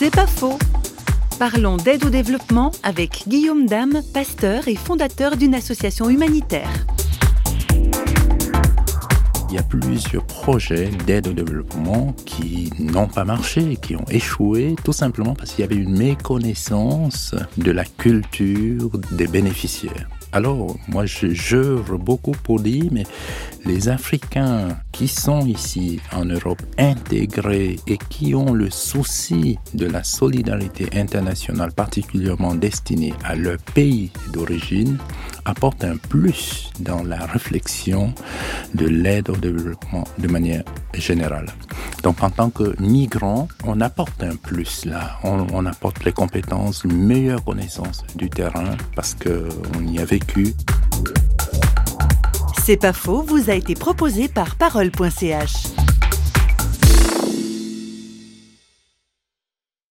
C'est pas faux. Parlons d'aide au développement avec Guillaume Dame, pasteur et fondateur d'une association humanitaire. Il y a plusieurs projets d'aide au développement qui n'ont pas marché, qui ont échoué, tout simplement parce qu'il y avait une méconnaissance de la culture des bénéficiaires. Alors, moi, j'œuvre beaucoup pour dire, mais les Africains qui sont ici en Europe intégrés et qui ont le souci de la solidarité internationale particulièrement destinée à leur pays d'origine apportent un plus dans la réflexion de l'aide au développement de manière générale. Donc en tant que migrant, on apporte un plus là. On, apporte les compétences, une meilleure connaissance du terrain parce qu'on y a vécu. C'est pas faux, vous a été proposé par parole.ch.